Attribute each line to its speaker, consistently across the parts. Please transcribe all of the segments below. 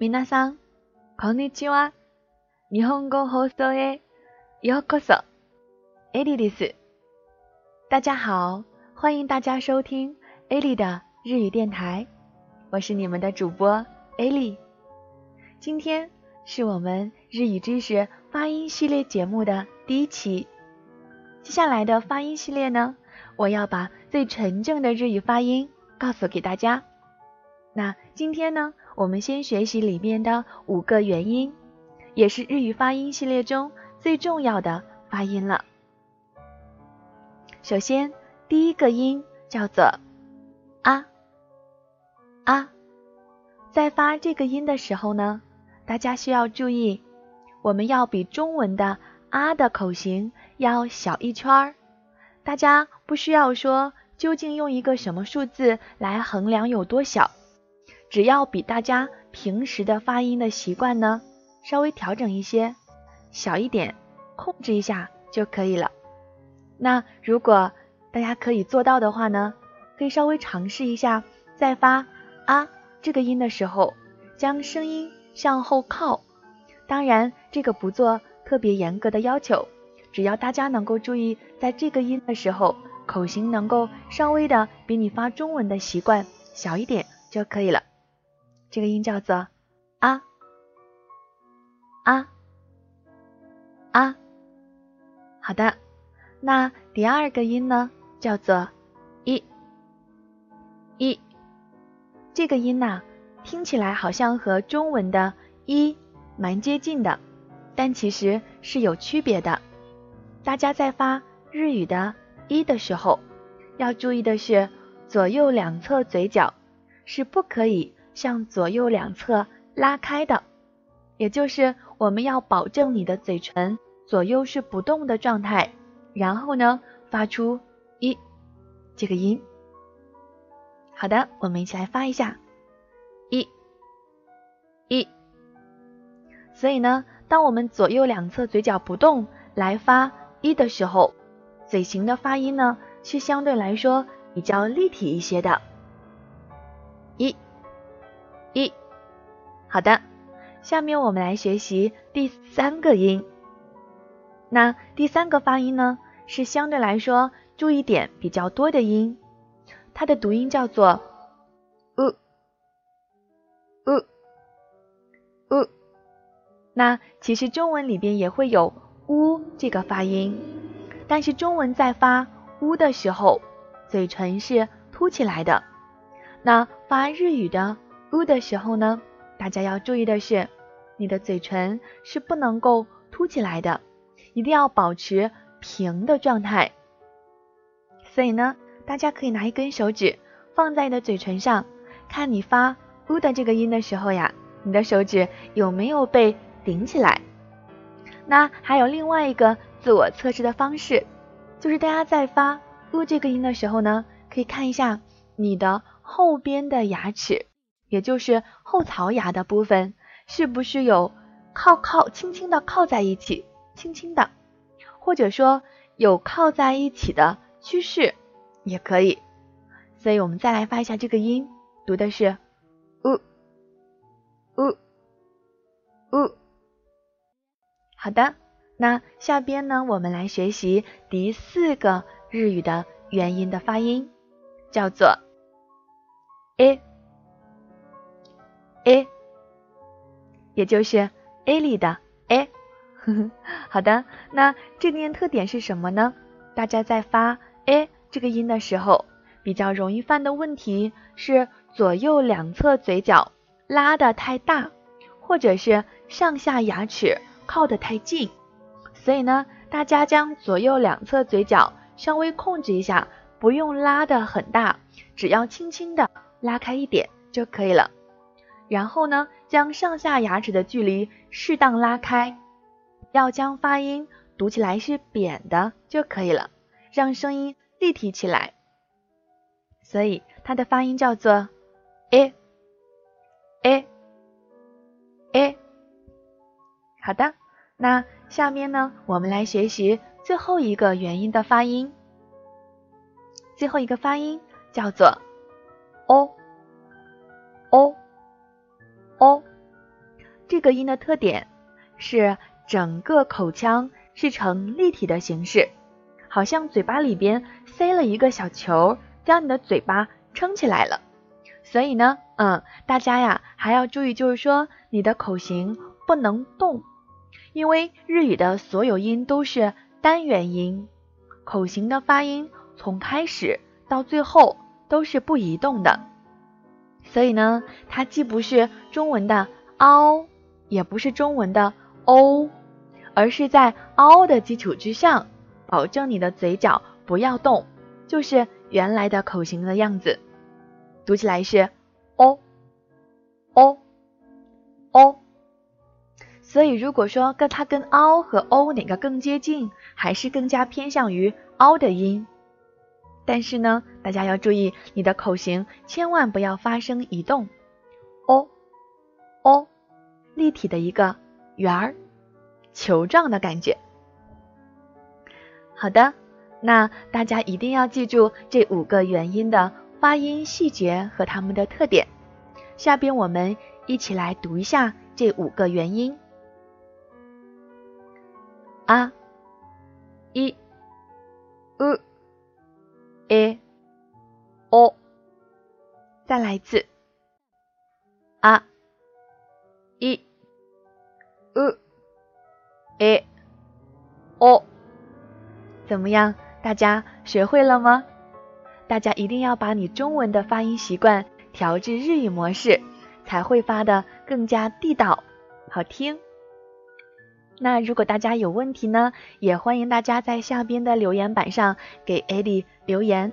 Speaker 1: 皆さん、こんにちは。日本語放送へようこそ。エリです。大家好，欢迎大家收听艾莉的日语电台，我是你们的主播艾莉。今天是我们日语知识发音系列节目的第一期。接下来的发音系列呢，我要把最纯正的日语发音告诉给大家。 那今天呢，我们先学习里面的五个元音，也是日语发音系列中最重要的发音了。首先，第一个音叫做啊啊，在发这个音的时候呢，大家需要注意，我们要比中文的啊的口型要小一圈儿。大家不需要说究竟用一个什么数字来衡量有多小。只要比大家平时的发音的习惯呢稍微调整一些，小一点，控制一下就可以了。那如果大家可以做到的话呢，可以稍微尝试一下，在发啊这个音的时候，将声音向后靠。当然，这个不做特别严格的要求，只要大家能够注意，在这个音的时候，口型能够稍微的比你发中文的习惯小一点就可以了。这个音叫做啊啊啊，好的。那第二个音呢，叫做一一。这个音呐，听起来好像和中文的一蛮接近的，但其实是有区别的。大家在发日语的一的时候，要注意的是，左右两侧嘴角是不可以。向左右两侧拉开的，也就是我们要保证你的嘴唇左右是不动的状态，然后呢发出一这个音。好的，我们一起来发一下一一。所以呢，当我们左右两侧嘴角不动来发一的时候，嘴型的发音呢是相对来说比较立体一些的。一。好的，下面我们来学习第三个音。那第三个发音呢，是相对来说注意点比较多的音，它的读音叫做呃呃呃。那其实中文里边也会有呜这个发音，但是中文在发呜的时候，嘴唇是凸起来的。那发日语的。呜的时候呢，大家要注意的是，你的嘴唇是不能够凸起来的，一定要保持平的状态。所以呢，大家可以拿一根手指放在你的嘴唇上，看你发呜的这个音的时候呀，你的手指有没有被顶起来。那还有另外一个自我测试的方式，就是大家在发呜这个音的时候呢，可以看一下你的后边的牙齿。也就是后槽牙的部分，是不是有靠靠轻轻的靠在一起，轻轻的，或者说有靠在一起的趋势，也可以。所以我们再来发一下这个音，读的是呜呜呜。好的，那下边呢，我们来学习第四个日语的元音的发音，叫做 a。a，也就是 a 里的 a。好的，那这个音特点是什么呢？大家在发 a 这个音的时候，比较容易犯的问题是左右两侧嘴角拉的太大，或者是上下牙齿靠得太近。所以呢，大家将左右两侧嘴角稍微控制一下，不用拉的很大，只要轻轻的拉开一点就可以了。然后呢，将上下牙齿的距离适当拉开，要将发音读起来是扁的就可以了，让声音立体起来。所以它的发音叫做 a a a。好的，那下面呢，我们来学习最后一个元音的发音。最后一个发音叫做 o o。哦，这个音的特点是整个口腔是呈立体的形式，好像嘴巴里边塞了一个小球，将你的嘴巴撑起来了。所以呢，嗯，大家呀还要注意，就是说你的口型不能动，因为日语的所有音都是单元音，口型的发音从开始到最后都是不移动的。所以呢，它既不是中文的凹，也不是中文的欧，而是在凹的基础之上，保证你的嘴角不要动，就是原来的口型的样子。读起来是哦哦哦。所以如果说跟它跟凹和欧哪个更接近，还是更加偏向于凹的音。但是呢，大家要注意，你的口型千万不要发生移动，哦哦，立体的一个圆儿，球状的感觉。好的，那大家一定要记住这五个元音的发音细节和它们的特点。下边我们一起来读一下这五个元音：啊，一，呃。A o，再来一次啊一 u a o，怎么样？大家学会了吗？大家一定要把你中文的发音习惯调至日语模式，才会发的更加地道、好听。那如果大家有问题呢，也欢迎大家在下边的留言板上给艾迪留言。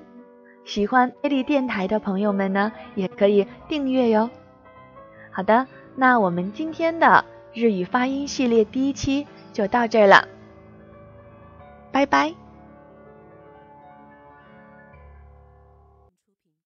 Speaker 1: 喜欢艾迪电台的朋友们呢，也可以订阅哟。好的，那我们今天的日语发音系列第一期就到这儿了，拜拜。